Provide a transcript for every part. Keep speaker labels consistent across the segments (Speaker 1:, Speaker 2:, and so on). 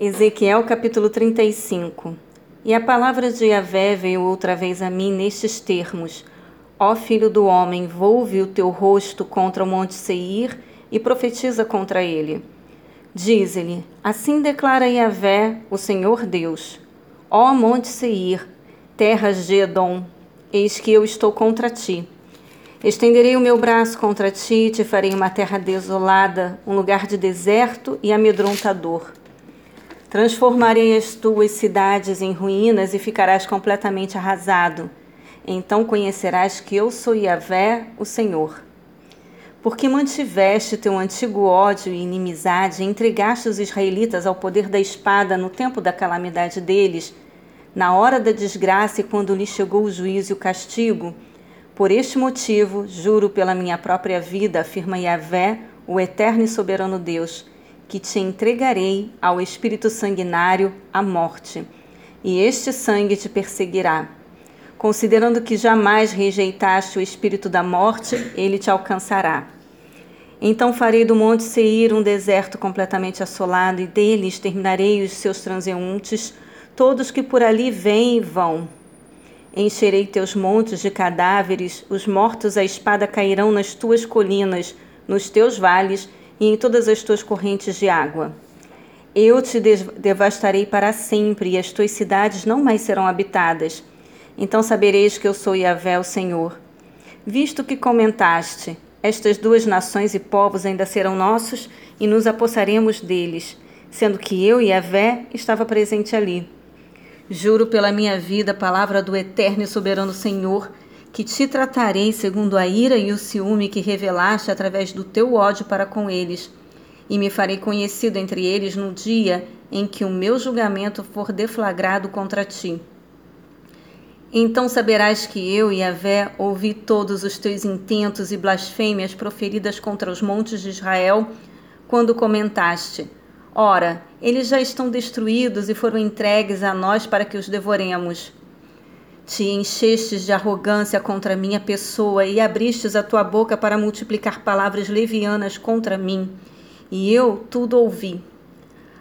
Speaker 1: Ezequiel capítulo 35 E a palavra de Yahvé veio outra vez a mim nestes termos: Ó filho do homem, volve o teu rosto contra o monte Seir e profetiza contra ele. Diz-lhe: Assim declara Yahvé, o Senhor Deus: Ó monte Seir, terras de Edom, eis que eu estou contra ti. Estenderei o meu braço contra ti e te farei uma terra desolada, um lugar de deserto e amedrontador. Transformarei as tuas cidades em ruínas e ficarás completamente arrasado. Então conhecerás que eu sou Yahvé, o Senhor. Porque mantiveste teu antigo ódio e inimizade e entregaste os israelitas ao poder da espada no tempo da calamidade deles, na hora da desgraça e quando lhes chegou o juízo e o castigo, por este motivo, juro pela minha própria vida, afirma Yahvé, o eterno e soberano Deus, que te entregarei ao espírito sanguinário, a morte, e este sangue te perseguirá. Considerando que jamais rejeitaste o espírito da morte, ele te alcançará. Então farei do monte Seir um deserto completamente assolado, e dele exterminarei os seus transeuntes, todos que por ali vêm e vão. Encherei teus montes de cadáveres, os mortos à espada cairão nas tuas colinas, nos teus vales, e em todas as tuas correntes de água. Eu te devastarei para sempre, e as tuas cidades não mais serão habitadas. Então sabereis que eu sou Yahvé, o Senhor. Visto que comentaste, estas duas nações e povos ainda serão nossos, e nos apossaremos deles, sendo que eu, Yahvé, estava presente ali. Juro pela minha vida, palavra do eterno e soberano Senhor, que te tratarei segundo a ira e o ciúme que revelaste através do teu ódio para com eles, e me farei conhecido entre eles no dia em que o meu julgamento for deflagrado contra ti. Então saberás que eu, Yahvé, ouvi todos os teus intentos e blasfêmias proferidas contra os montes de Israel, quando comentaste: Ora, eles já estão destruídos e foram entregues a nós para que os devoremos. Te enchestes de arrogância contra minha pessoa e abristes a tua boca para multiplicar palavras levianas contra mim, e eu tudo ouvi.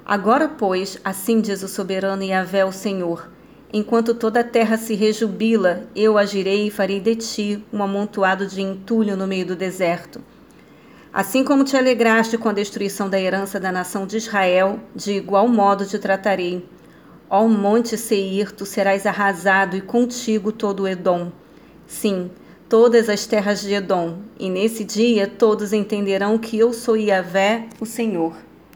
Speaker 1: Agora, pois, assim diz o soberano Yahvé, o Senhor: enquanto toda a terra se rejubila, eu agirei e farei de ti um amontoado de entulho no meio do deserto. Assim como te alegraste com a destruição da herança da nação de Israel, de igual modo te tratarei Ó monte Seir, tu serás arrasado, e contigo todo Edom. Sim, todas as terras de Edom, e nesse dia todos entenderão que eu sou Yahvé, o Senhor.